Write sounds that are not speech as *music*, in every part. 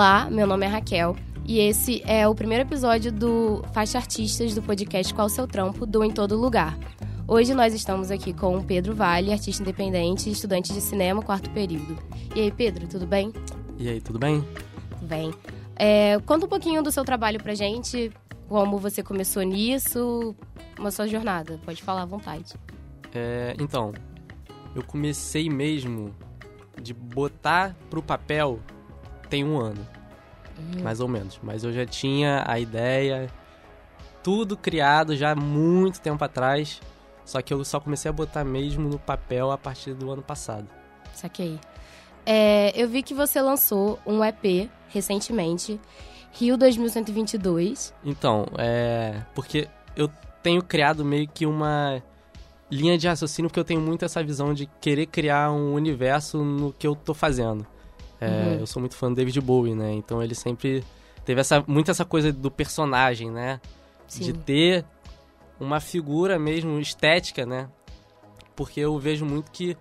Olá, meu nome é Raquel e esse é o primeiro episódio do Faixa Artistas do podcast Qual o Seu Trampo, do Em Todo Lugar. Hoje nós estamos aqui com o Pedro Vale, artista independente e estudante de cinema, quarto período. E aí, Pedro, tudo bem? E aí, tudo bem? Tudo bem. É, conta um pouquinho do seu trabalho pra gente, como você começou nisso, uma sua jornada. Pode falar à vontade. É, então, eu comecei mesmo de botar pro papel tem um ano, uhum. mais ou menos. Mas eu já tinha a ideia, tudo criado já há muito tempo atrás. Só que eu só comecei a botar mesmo no papel a partir do ano passado. Saquei. É, eu vi que você lançou um EP recentemente, Rio 2122. Então, é. Porque eu tenho criado meio que uma linha de raciocínio, porque eu tenho muito essa visão de querer criar um universo no que eu tô fazendo. É, uhum. Eu sou muito fã do David Bowie, né? Então ele sempre teve essa, muito essa coisa do personagem, né? Sim. De ter uma figura mesmo estética, né? Porque eu vejo muito que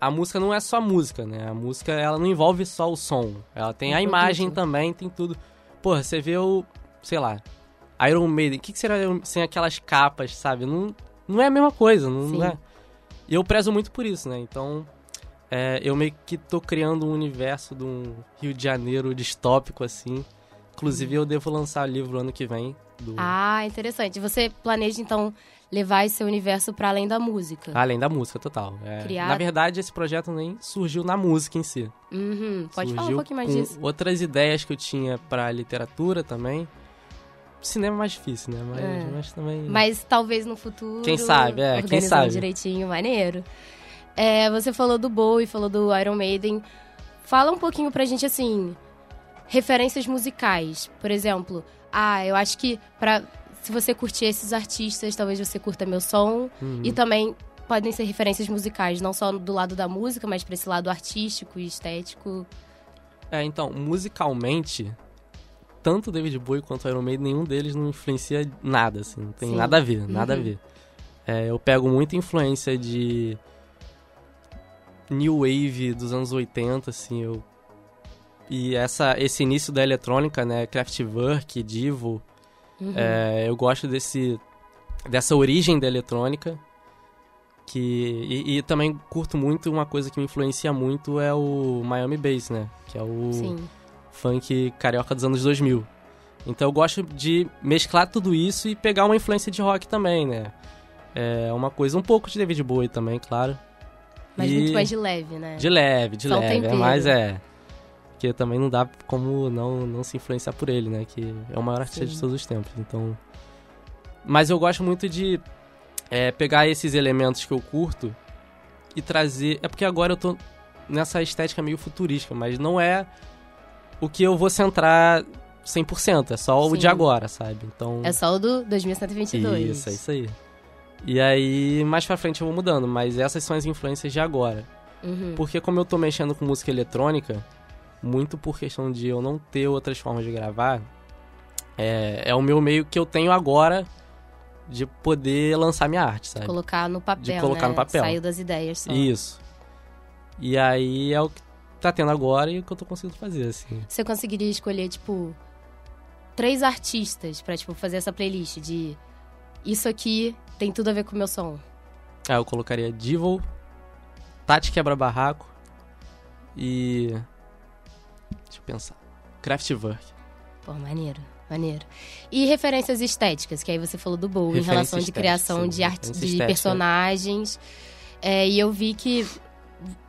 a música não é só música, né? A música, ela não envolve só o som. Ela tem a imagem também, tem tudo. Porra, você vê o, sei lá, Iron Maiden. O que, que será sem aquelas capas, sabe? Não, não é a mesma coisa, não, não é. E eu prezo muito por isso, né? Então, é, eu meio que tô criando um universo de um Rio de Janeiro distópico, assim. Inclusive, eu devo lançar livro ano que vem. Do... Ah, interessante. Você planeja, então, levar esse universo para além da música? Além da música, total. É, Criar... Na verdade, esse projeto nem surgiu na música em si. Uhum. Pode surgiu falar um pouquinho mais disso. outras ideias que eu tinha para literatura também. Cinema é mais difícil, né? Mas, é. mas também... Mas talvez no futuro... Quem sabe, é. Quem sabe. direitinho, maneiro. É, você falou do Bowie, falou do Iron Maiden. Fala um pouquinho pra gente, assim, referências musicais. Por exemplo, ah, eu acho que pra, se você curtir esses artistas, talvez você curta meu som. Uhum. E também podem ser referências musicais, não só do lado da música, mas pra esse lado artístico e estético. É, então, musicalmente, tanto David Bowie quanto Iron Maiden, nenhum deles não influencia nada, assim. Não tem Sim. nada a ver, nada uhum. a ver. É, eu pego muita influência de new wave dos anos 80, assim, eu e essa esse início da eletrônica, né, Kraftwerk, Divo, uhum. é, eu gosto desse dessa origem da eletrônica que e, e, também curto muito uma coisa que me influencia muito é o Miami Bass, né, que é o Sim. funk carioca dos anos 2000. Então eu gosto de mesclar tudo isso e pegar uma influência de rock também, né? É uma coisa um pouco de David Bowie também, claro. Mas e... muito mais de leve, né? De leve, de Só leve. Um é, mas é. Porque também não dá como não, não se influenciar por ele, né? Que é o maior artista Sim. de todos os tempos. Então. Mas eu gosto muito de é, pegar esses elementos que eu curto e trazer. É porque agora eu tô nessa estética meio futurística, mas não é o que eu vou centrar 100%, é só Sim. o de agora, sabe? Então. É só o do 2122. Isso, é isso aí. E aí, mais pra frente eu vou mudando, mas essas são as influências de agora. Uhum. Porque como eu tô mexendo com música eletrônica, muito por questão de eu não ter outras formas de gravar, é, é o meu meio que eu tenho agora de poder lançar minha arte, sabe? Colocar no papel, De colocar né? no papel. Saiu das ideias só. Isso. E aí é o que tá tendo agora e o que eu tô conseguindo fazer, assim. Você conseguiria escolher, tipo, três artistas pra, tipo, fazer essa playlist de isso aqui tem tudo a ver com o meu som. Ah, eu colocaria Devil, Tati Quebra Barraco e. Deixa eu pensar. Kraftwerk. Pô, maneiro, maneiro. E referências estéticas, que aí você falou do Bowie, em relação de criação de, art... de personagens. É, e eu vi que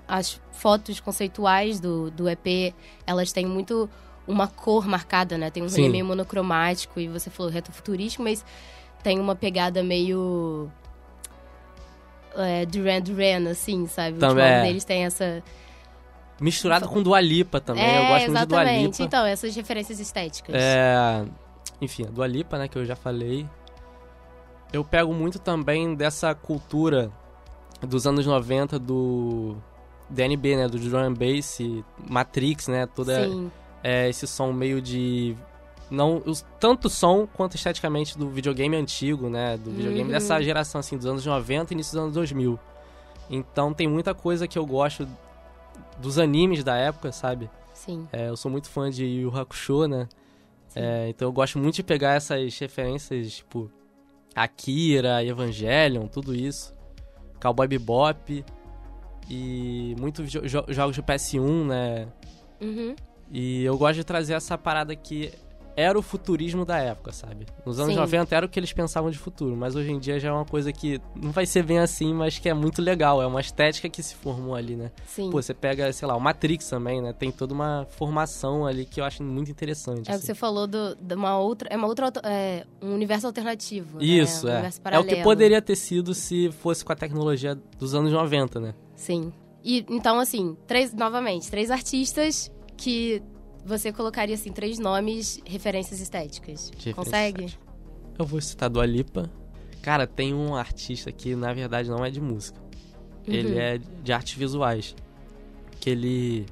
as fotos conceituais do, do EP, elas têm muito uma cor marcada, né? Tem um rolê meio monocromático e você falou retrofuturístico, mas tem uma pegada meio. É, Duran Duran, assim, sabe? Também. O álbum deles tem essa. Misturado com Dua Lipa também. É, eu gosto muito de Dua Lipa. Então, essas referências estéticas. É. Enfim, a Dua Lipa, né, que eu já falei. Eu pego muito também dessa cultura dos anos 90 do DNB, né, do drum bass, Matrix, né, toda é, esse som meio de não os, tanto som quanto esteticamente do videogame antigo, né? Do videogame uhum. dessa geração, assim, dos anos 90 e início dos anos 2000. Então tem muita coisa que eu gosto dos animes da época, sabe? Sim. É, eu sou muito fã de Yu Hakusho, né? É, então eu gosto muito de pegar essas referências, tipo, Akira, Evangelion, tudo isso. Cowboy Bebop. E muitos jo jogos de PS1, né? Uhum. E eu gosto de trazer essa parada que era o futurismo da época, sabe? Nos anos Sim. 90 era o que eles pensavam de futuro, mas hoje em dia já é uma coisa que não vai ser bem assim, mas que é muito legal. É uma estética que se formou ali, né? Sim. Pô, você pega, sei lá, o Matrix também, né? Tem toda uma formação ali que eu acho muito interessante. É o assim. que você falou do, de uma outra. É uma outra. É, um universo alternativo. Né? Isso, né? um é. é o que poderia ter sido se fosse com a tecnologia dos anos 90, né? Sim. E então, assim, três, novamente, três artistas que você colocaria, assim, três nomes, referências estéticas. Consegue? Estética. Eu vou citar do Alipa. Cara, tem um artista que, na verdade, não é de música. Uhum. Ele é de artes visuais. Que ele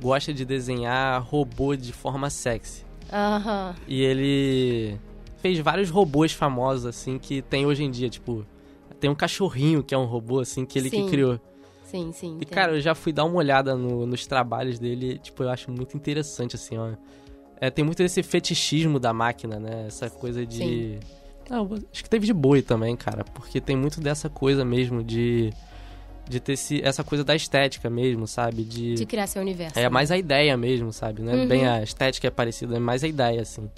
gosta de desenhar robô de forma sexy. Aham. Uhum. E ele fez vários robôs famosos, assim, que tem hoje em dia. Tipo, tem um cachorrinho que é um robô, assim, que ele Sim. que criou. Sim, sim. E, cara, eu já fui dar uma olhada no, nos trabalhos dele, tipo, eu acho muito interessante, assim, ó. É, tem muito desse fetichismo da máquina, né? Essa coisa de. Sim. Ah, acho que teve de boi também, cara, porque tem muito dessa coisa mesmo de. De ter esse, essa coisa da estética mesmo, sabe? De, de criar seu universo. É né? mais a ideia mesmo, sabe? Não é uhum. bem a estética é parecida, é mais a ideia, assim.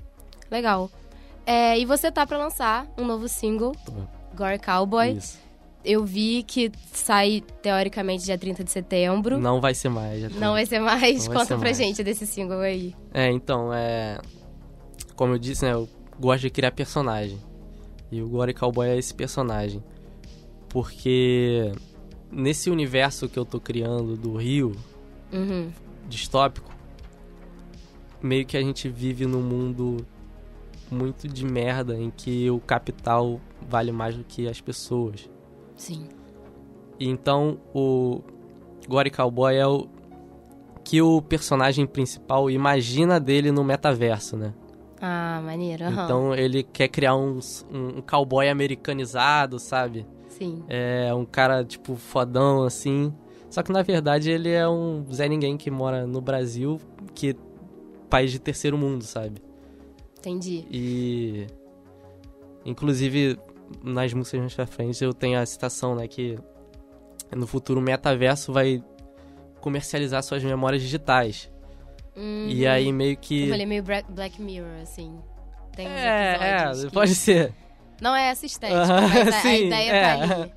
Legal. É, e você tá pra lançar um novo single, Tô. Gore Cowboy. Isso eu vi que sai, teoricamente, dia 30 de setembro. Não vai ser mais. Não vai ser mais? Não Conta ser pra mais. gente desse single aí. É, então, é... Como eu disse, né? Eu gosto de criar personagem. E o Glory Cowboy é esse personagem. Porque nesse universo que eu tô criando do Rio, uhum. distópico, meio que a gente vive num mundo muito de merda em que o capital vale mais do que as pessoas. Sim. Então, o Gore Cowboy é o que o personagem principal imagina dele no metaverso, né? Ah, maneiro. Uhum. Então ele quer criar um, um, um, cowboy americanizado, sabe? Sim. É um cara, tipo, fodão, assim. Só que na verdade ele é um Zé Ninguém que mora no Brasil, que país de terceiro mundo, sabe? Entendi. E. Inclusive, nas músicas mais pra frente eu tenho a citação, né, que no futuro o metaverso vai comercializar suas memórias digitais. Uhum. E aí meio que... Eu falei meio Black Mirror, assim. Tem é, é, que... pode ser. Não é essa estética, uhum, mas *laughs* Sim, a ideia é. tá.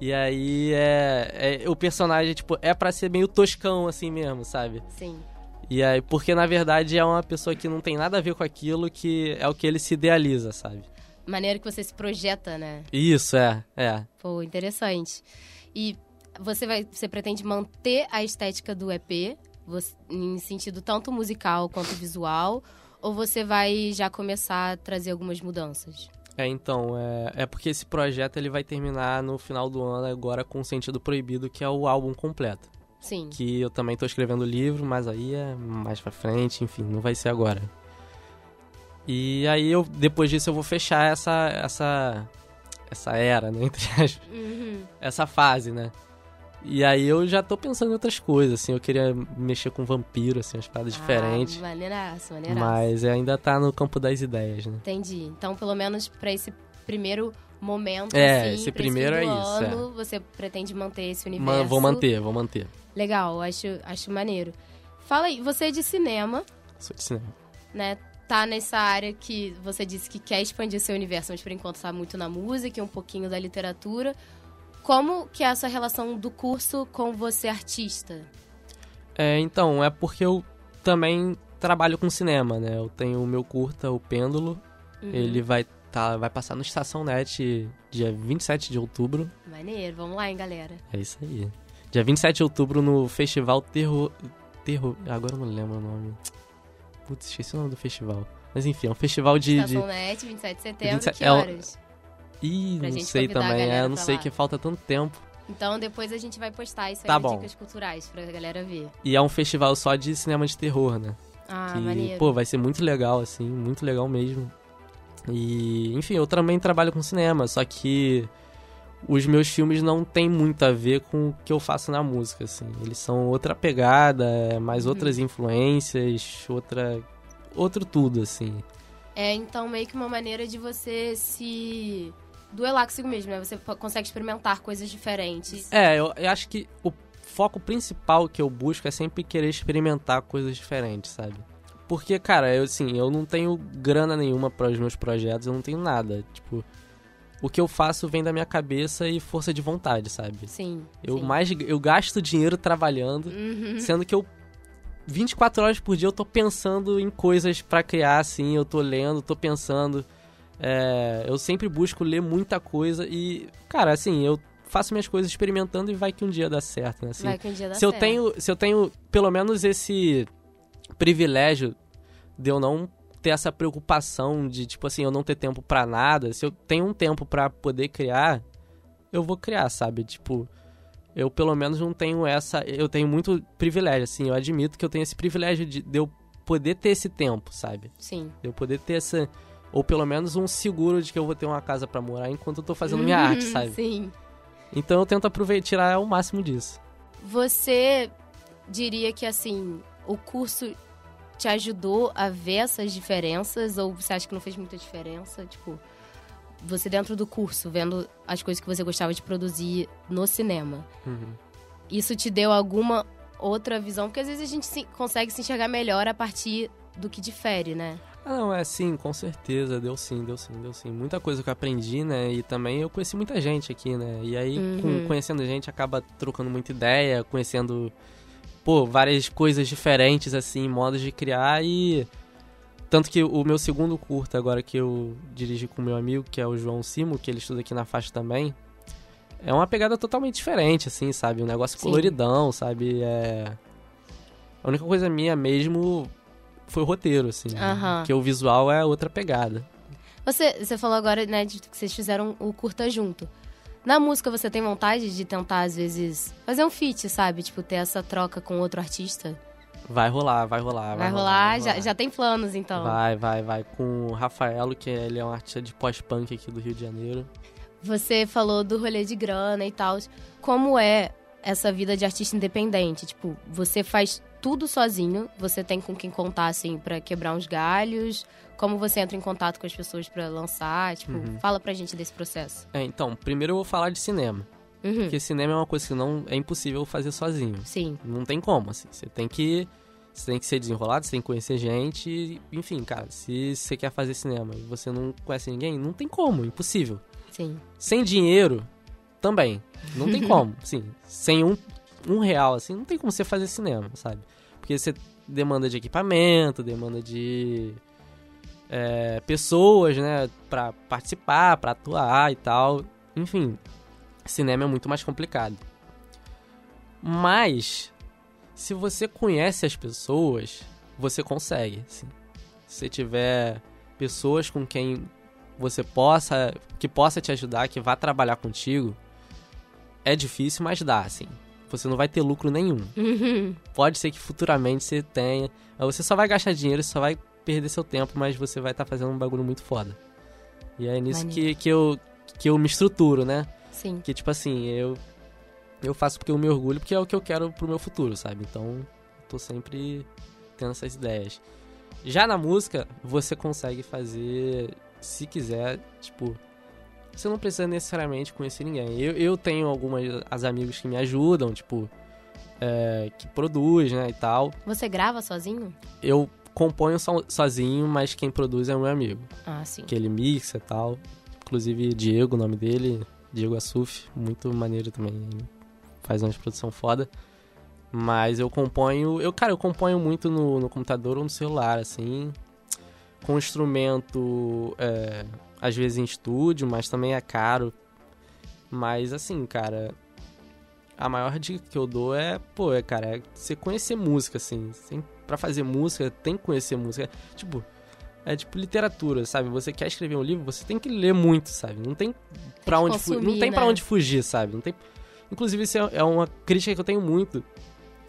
E aí é, é, o personagem, tipo, é para ser meio toscão assim mesmo, sabe? Sim. E aí, porque na verdade é uma pessoa que não tem nada a ver com aquilo, que é o que ele se idealiza, sabe? Maneira que você se projeta, né? Isso, é, é. Pô, interessante. E você vai, você pretende manter a estética do EP, você, em sentido tanto musical quanto visual, ou você vai já começar a trazer algumas mudanças? É, então, é, é porque esse projeto ele vai terminar no final do ano agora com o Sentido Proibido, que é o álbum completo. Sim. Que eu também tô escrevendo o livro, mas aí é mais pra frente, enfim, não vai ser agora. E aí eu depois disso eu vou fechar essa essa essa era, né, entre aspas. *laughs* Uhum. Essa fase, né? E aí eu já tô pensando em outras coisas, assim, eu queria mexer com vampiro, assim, umas paradas ah, diferentes. Maneiraço, maneiraço. Mas ainda tá no campo das ideias, né? Entendi. Então, pelo menos para esse primeiro momento, é, assim, esse primeiro esse é isso. Ano, é. você pretende manter esse universo? vou manter, vou manter. Legal, acho, acho maneiro. Fala aí, você é de cinema. Sou de cinema. Né? Tá nessa área que você disse que quer expandir seu universo, mas por enquanto está muito na música e um pouquinho da literatura. Como que é essa relação do curso com você artista? É, então, é porque eu também trabalho com cinema, né? Eu tenho o meu curta, o Pêndulo. Uhum. Ele vai tá, vai passar no Estação Net dia 27 de outubro. Maneiro, vamos lá, hein, galera. É isso aí. Dia 27 de outubro no Festival Terror... Terror... Agora eu não lembro o nome. Putz, esqueci o nome do festival. Mas enfim, é um festival de. Estação de... Net, 27 de setembro, 27... que é horas? Ih, pra não sei também, é, não sei lá. que falta tanto tempo. Então depois a gente vai postar isso aí tá bom. dicas culturais pra galera ver. E é um festival só de cinema de terror, né? Ah, que, maneiro. Pô, vai ser muito legal, assim, muito legal mesmo. E, enfim, eu também trabalho com cinema, só que os meus filmes não tem muito a ver com o que eu faço na música, assim. Eles são outra pegada, é mais uhum. outras influências, outra outro tudo, assim. É, então meio que uma maneira de você se duelar consigo mesmo, né? Você consegue experimentar coisas diferentes. É, eu, eu acho que o foco principal que eu busco é sempre querer experimentar coisas diferentes, sabe? Porque, cara, eu assim, eu não tenho grana nenhuma para os meus projetos, eu não tenho nada. Tipo, o que eu faço vem da minha cabeça e força de vontade, sabe? Sim. Eu sim. mais eu gasto dinheiro trabalhando, uhum. sendo que eu 24 horas por dia eu tô pensando em coisas para criar assim, eu tô lendo, tô pensando. É, eu sempre busco ler muita coisa e, cara, assim, eu faço minhas coisas experimentando e vai que um dia dá certo, né? Assim, vai que um dia dá se certo. Eu tenho, se eu tenho pelo menos esse privilégio de eu não ter essa preocupação de, tipo assim, eu não ter tempo para nada. Se eu tenho um tempo para poder criar, eu vou criar, sabe? Tipo, eu pelo menos não tenho essa. Eu tenho muito privilégio, assim. Eu admito que eu tenho esse privilégio de, de eu poder ter esse tempo, sabe? Sim. De eu poder ter essa. Ou pelo menos um seguro de que eu vou ter uma casa para morar enquanto eu tô fazendo minha arte, sabe? Sim. Então eu tento aproveitar, tirar o máximo disso. Você diria que, assim, o curso te ajudou a ver essas diferenças? Ou você acha que não fez muita diferença? Tipo, você dentro do curso, vendo as coisas que você gostava de produzir no cinema. Uhum. Isso te deu alguma outra visão? Porque às vezes a gente se, consegue se enxergar melhor a partir do que difere, né? Ah, não, é sim, com certeza. Deu sim, deu sim, deu sim. Muita coisa que eu aprendi, né? E também eu conheci muita gente aqui, né? E aí, uhum. com, conhecendo gente, acaba trocando muita ideia, conhecendo pô, várias coisas diferentes, assim, modos de criar e. Tanto que o meu segundo curta, agora que eu dirigi com meu amigo, que é o João Simo, que ele estuda aqui na faixa também, é uma pegada totalmente diferente, assim, sabe? Um negócio Sim. coloridão, sabe? É... A única coisa minha mesmo foi o roteiro, assim. Uhum. Que o visual é outra pegada. Você, você falou agora, né, de que vocês fizeram o curta junto. Na música você tem vontade de tentar, às vezes, fazer um feat, sabe? Tipo, ter essa troca com outro artista? Vai rolar, vai rolar. Vai, vai rolar, rolar vai já, rolar. já tem planos, então. Vai, vai, vai. Com o Rafaelo, que ele é um artista de pós-punk aqui do Rio de Janeiro. Você falou do rolê de grana e tal. Como é essa vida de artista independente? Tipo, você faz tudo sozinho, você tem com quem contar, assim, para quebrar uns galhos? Como você entra em contato com as pessoas para lançar? Tipo, uhum. fala pra gente desse processo. É, então, primeiro eu vou falar de cinema. Uhum. Porque cinema é uma coisa que não é impossível fazer sozinho. Sim. Não tem como, assim. Você tem que. Você tem que ser desenrolado, você tem que conhecer gente. Enfim, cara, se você quer fazer cinema e você não conhece ninguém, não tem como, impossível. Sim. Sem dinheiro, também. Não tem *laughs* como. Sim. Sem um, um real, assim, não tem como você fazer cinema, sabe? Porque você demanda de equipamento, demanda de é, pessoas, né, para participar, para atuar e tal. Enfim, cinema é muito mais complicado. Mas se você conhece as pessoas, você consegue. Assim. Se você tiver pessoas com quem você possa, que possa te ajudar, que vá trabalhar contigo, é difícil, mas dá, assim. Você não vai ter lucro nenhum. Uhum. Pode ser que futuramente você tenha. Você só vai gastar dinheiro, só vai perder seu tempo, mas você vai estar tá fazendo um bagulho muito foda. E é nisso que, que, eu, que eu me estruturo, né? Sim. Que tipo assim, eu, eu faço porque eu me orgulho, porque é o que eu quero pro meu futuro, sabe? Então, tô sempre tendo essas ideias. Já na música, você consegue fazer, se quiser, tipo, você não precisa necessariamente conhecer ninguém. Eu, eu tenho algumas as amigos que me ajudam, tipo, é, que produz, né, e tal. Você grava sozinho? Eu componho so, sozinho, mas quem produz é o meu amigo. Ah, sim. Que ele mixa e tal. Inclusive, Diego, o nome dele, Diego Assuf, muito maneiro também. Faz uma produção foda. Mas eu componho. Eu, cara, eu componho muito no, no computador ou no celular, assim. Com instrumento, é, às vezes em estúdio, mas também é caro. Mas assim, cara. A maior dica que eu dou é, pô, é, cara, é você conhecer música, assim. Sem para fazer música, tem que conhecer música. Tipo, é tipo literatura, sabe? Você quer escrever um livro, você tem que ler muito, sabe? Não tem para onde consumir, não tem né? para onde fugir, sabe? Não tem Inclusive isso é, é uma crítica que eu tenho muito.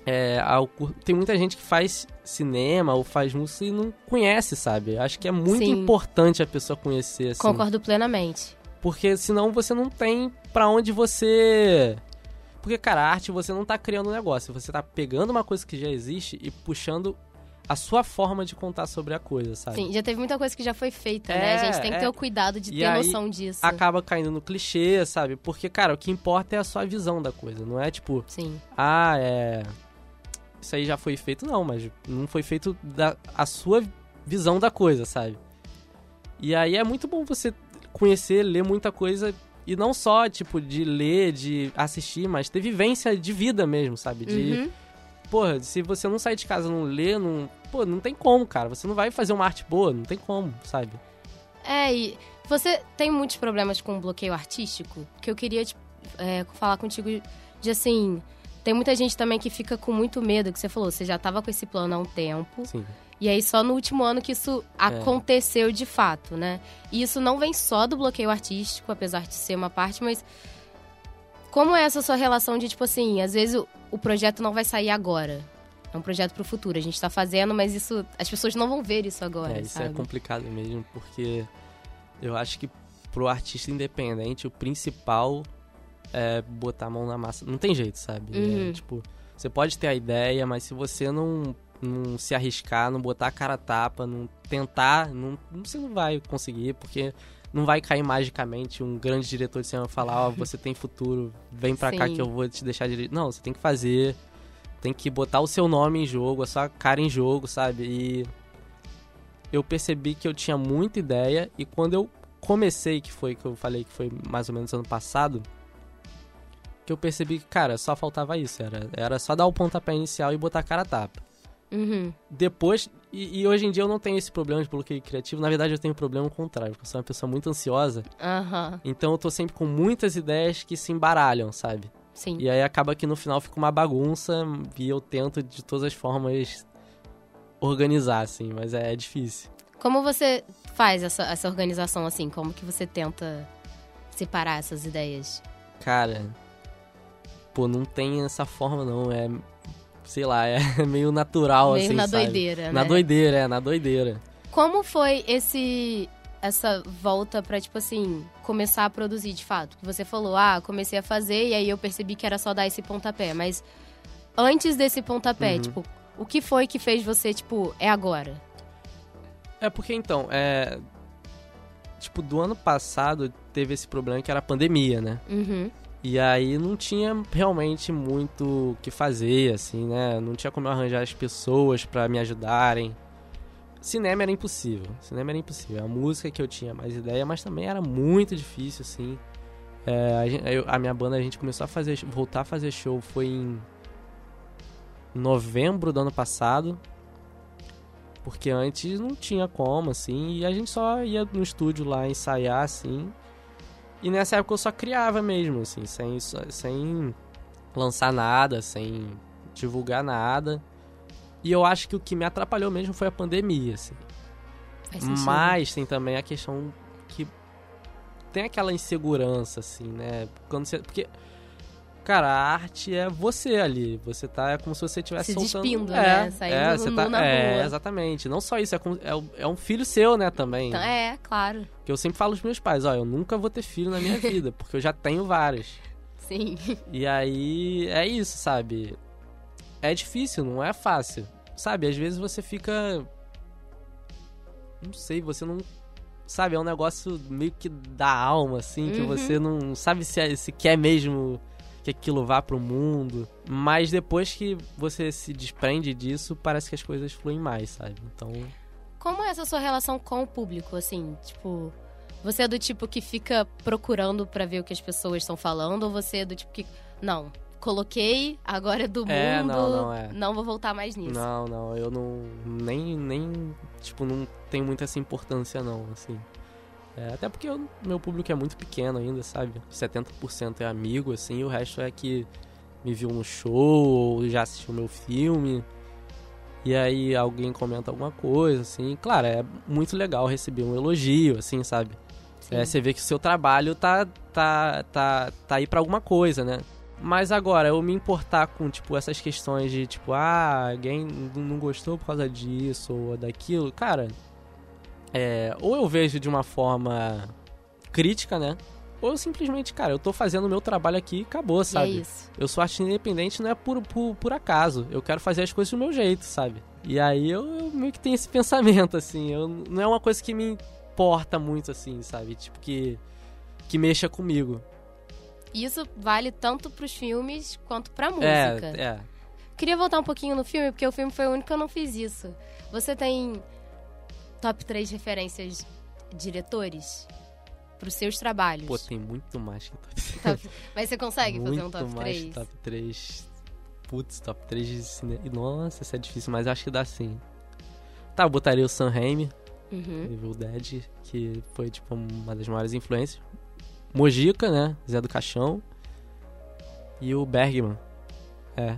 É, ao, tem muita gente que faz cinema ou faz música e não conhece, sabe? Acho que é muito Sim. importante a pessoa conhecer. Assim. Concordo plenamente. Porque senão você não tem para onde você. Porque, cara, a arte você não tá criando um negócio, você tá pegando uma coisa que já existe e puxando a sua forma de contar sobre a coisa, sabe? Sim, já teve muita coisa que já foi feita, é, né? A gente tem que é. ter o cuidado de e ter noção disso. Acaba caindo no clichê, sabe? Porque, cara, o que importa é a sua visão da coisa, não é tipo, Sim. ah, é isso aí já foi feito, não, mas não foi feito da a sua visão da coisa, sabe? E aí é muito bom você conhecer, ler muita coisa e não só, tipo, de ler, de assistir, mas ter vivência de vida mesmo, sabe? De. Uhum. Porra, se você não sair de casa não ler, não. Pô, não tem como, cara. Você não vai fazer uma arte boa, não tem como, sabe? É, e você tem muitos problemas com bloqueio artístico? Que eu queria tipo, é, falar contigo de assim. Tem muita gente também que fica com muito medo, que você falou, você já tava com esse plano há um tempo. Sim. E aí só no último ano que isso é. aconteceu de fato, né? E isso não vem só do bloqueio artístico, apesar de ser uma parte, mas como é essa sua relação de tipo assim, às vezes o, o projeto não vai sair agora. É um projeto para o futuro. A gente está fazendo, mas isso as pessoas não vão ver isso agora. É, isso é sabe? é complicado mesmo, porque eu acho que pro artista independente, o principal é, botar a mão na massa. Não tem jeito, sabe? É, uhum. É, tipo, você pode ter a ideia, mas se você não, não se arriscar, não botar a cara a tapa, não tentar, não, você não vai conseguir, porque não vai cair magicamente um grande diretor de cinema falar, ó, oh, você tem futuro, vem pra Sim. cá que eu vou te deixar direito. Não, você tem que fazer, tem que botar o seu nome em jogo, a sua cara em jogo, sabe? E eu percebi que eu tinha muita ideia e quando eu comecei, que foi que eu falei que foi mais ou menos ano passado, que eu percebi que, cara, só faltava isso. Era, era só dar o pontapé inicial e botar a cara a tapa. Uhum. Depois, e, e, hoje em dia eu não tenho esse problema de bloqueio criativo. Na verdade, eu tenho um problema contrário, porque eu sou uma pessoa muito ansiosa. Uhum. Então eu tô sempre com muitas ideias que se embaralham, sabe? Sim. E aí acaba que no final fica uma bagunça e eu tento de todas as formas organizar, assim, mas é, é difícil. Como você faz essa, essa organização, assim? Como que você tenta separar essas ideias? Cara, pô, não tem essa forma não, é sei lá, é *laughs* meio natural meio assim, na sabe? doideira, né? Na doideira, é, na doideira. Como foi esse essa volta para tipo assim, começar a produzir de fato? Você falou: "Ah, comecei a fazer e aí eu percebi que era só dar esse pontapé", mas antes desse pontapé, uhum. tipo, o que foi que fez você tipo, é agora? É porque então, é tipo, do ano passado teve esse problema que era a pandemia, né? Uhum. E aí não tinha realmente muito o que fazer, assim, né? Não tinha como eu arranjar as pessoas para me ajudarem. Cinema era impossível. Cinema era impossível. A música que eu tinha mais ideia, mas também era muito difícil, assim. É, a, gente, a, minha banda, a gente começou a fazer, voltar a fazer show foi em novembro do ano passado. Porque antes não tinha como, assim, e a gente só ia no estúdio lá ensaiar, assim, e nessa época eu só criava mesmo, assim, sem, sem lançar nada, sem divulgar nada. E eu acho que o que me atrapalhou mesmo foi a pandemia, assim. Mas tem também a questão que tem aquela insegurança, assim, né? Quando você, porque Cara, a arte é você ali. Você tá é como se você estivesse soltando. Despindo, é, né? Saindo é, você tá, na é, rua. exatamente. Não só isso, é, é, é, um filho seu, né, também. Então, é, claro. Que eu sempre falo pros meus pais, ó, eu nunca vou ter filho na minha *laughs* vida, porque eu já tenho vários. Sim. E aí, é isso, sabe? É difícil, não é fácil. Sabe, às vezes você fica. Não sei, você não. Sabe, é um negócio meio que da alma, assim, que uhum. você não sabe se, é, se quer mesmo que aquilo vá pro mundo. Mas depois que você se desprende disso, parece que as coisas fluem mais, sabe? Então. Como é essa sua relação com o público, assim? Tipo, você é do tipo que fica procurando para ver o que as pessoas estão falando, ou você é do tipo que. Não, coloquei, agora é do é, mundo. Não, não, é. não vou voltar mais nisso. Não, não, eu não. Nem, nem. Tipo, não tenho muita essa importância, não, assim. É, até porque o meu público é muito pequeno ainda, sabe? 70% é amigo, assim, e o resto é que me viu no show ou já assistiu meu filme. E aí alguém comenta alguma coisa, assim. Claro, é muito legal receber um elogio, assim, sabe? É, você vê que o seu trabalho tá, tá, tá, tá aí pra alguma coisa, né? Mas agora, eu me importar com, tipo, essas questões de, tipo, ah, alguém não gostou por causa disso ou daquilo, cara, é, ou eu vejo de uma forma crítica, né? Ou eu simplesmente, cara, eu tô fazendo o meu trabalho aqui e acabou, sabe? E é isso. Eu sou artista independente, não é por, por, por acaso. Eu quero fazer as coisas do meu jeito, sabe? E aí eu, eu meio que tenho esse *laughs* pensamento, assim. Eu, não é uma coisa que me importa muito, assim, sabe? Tipo, que, que mexa comigo. Isso vale tanto pros filmes quanto pra música. É, é. Queria voltar um pouquinho no filme, porque o filme foi o único que eu não fiz isso. Você tem top 3 referências diretores pros seus trabalhos? Pô, tem muito mais que top 3. Mas você consegue fazer um top 3? Muito mais top 3. Putz, top 3 de cinema. Nossa, isso é difícil, mas acho que dá sim. Tá, eu botaria o Sam Raimi, uhum. Evil Dead, que foi, tipo, uma das maiores influências. Mojica, né? Zé do Caixão. E o Bergman. É,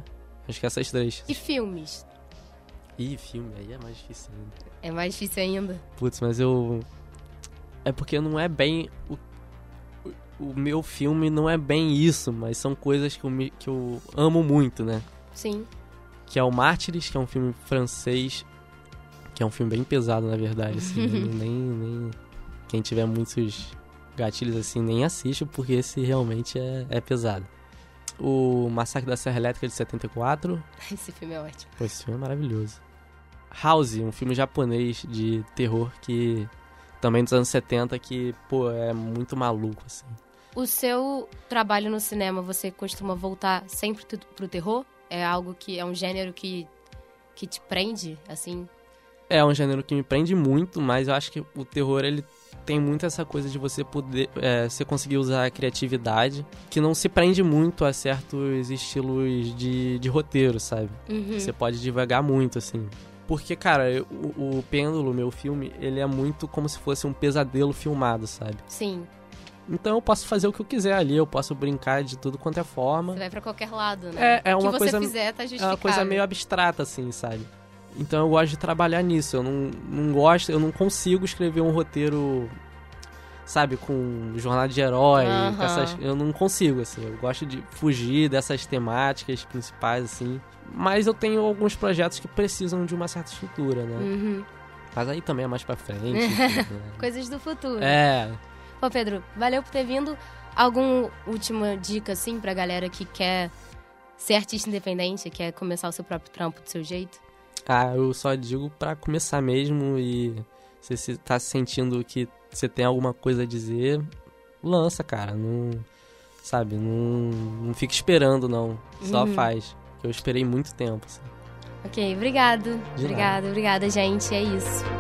acho que essas três. E filmes? Ih, filme, aí é mais difícil ainda. É mais difícil ainda? Putz, mas eu. É porque não é bem. O, o meu filme não é bem isso, mas são coisas que eu, me, que eu amo muito, né? Sim. Que é o Mártires, que é um filme francês. Que é um filme bem pesado, na verdade. Assim, *laughs* nem, nem. Quem tiver muitos gatilhos assim, nem assiste, porque esse realmente é, é pesado. O Massacre da Serra Elétrica de 74. Esse filme é ótimo. Pô, esse filme é maravilhoso. House, um filme japonês de terror que também dos anos 70 que, pô, é muito maluco assim. O seu trabalho no cinema, você costuma voltar sempre pro terror? É algo que é um gênero que que te prende, assim? É um gênero que me prende muito, mas eu acho que o terror ele tem muito essa coisa de você poder é, você conseguir usar a criatividade que não se prende muito a certos estilos de, de roteiro, sabe? Uhum. Você pode divagar muito, assim. Porque, cara, o, o Pêndulo, meu filme, ele é muito como se fosse um pesadelo filmado, sabe? Sim. Então eu posso fazer o que eu quiser ali, eu posso brincar de tudo quanto é forma. Você vai pra qualquer lado, né? É, é uma o que coisa. você fizer tá É uma coisa meio abstrata, assim, sabe? Então eu gosto de trabalhar nisso. Eu não, não gosto, eu não consigo escrever um roteiro, sabe, com jornada de herói, uhum. essas, eu não consigo, assim. Eu gosto de fugir dessas temáticas principais, assim. Mas eu tenho alguns projetos que precisam de uma certa estrutura, né? Uhum. Mas aí também é mais pra frente. *laughs* tudo, né? Coisas do futuro. É. Pô, Pedro, valeu por ter vindo. Alguma última dica, assim, pra galera que quer ser artista independente, quer começar o seu próprio trampo do seu jeito? Ah, eu só digo para começar mesmo e se você tá sentindo que você tem alguma coisa a dizer, lança, cara. Não, sabe, não, não fica esperando, não. Só uhum. faz. Eu esperei muito tempo, assim. Ok, obrigado. De obrigado, nada. obrigada, gente. É isso.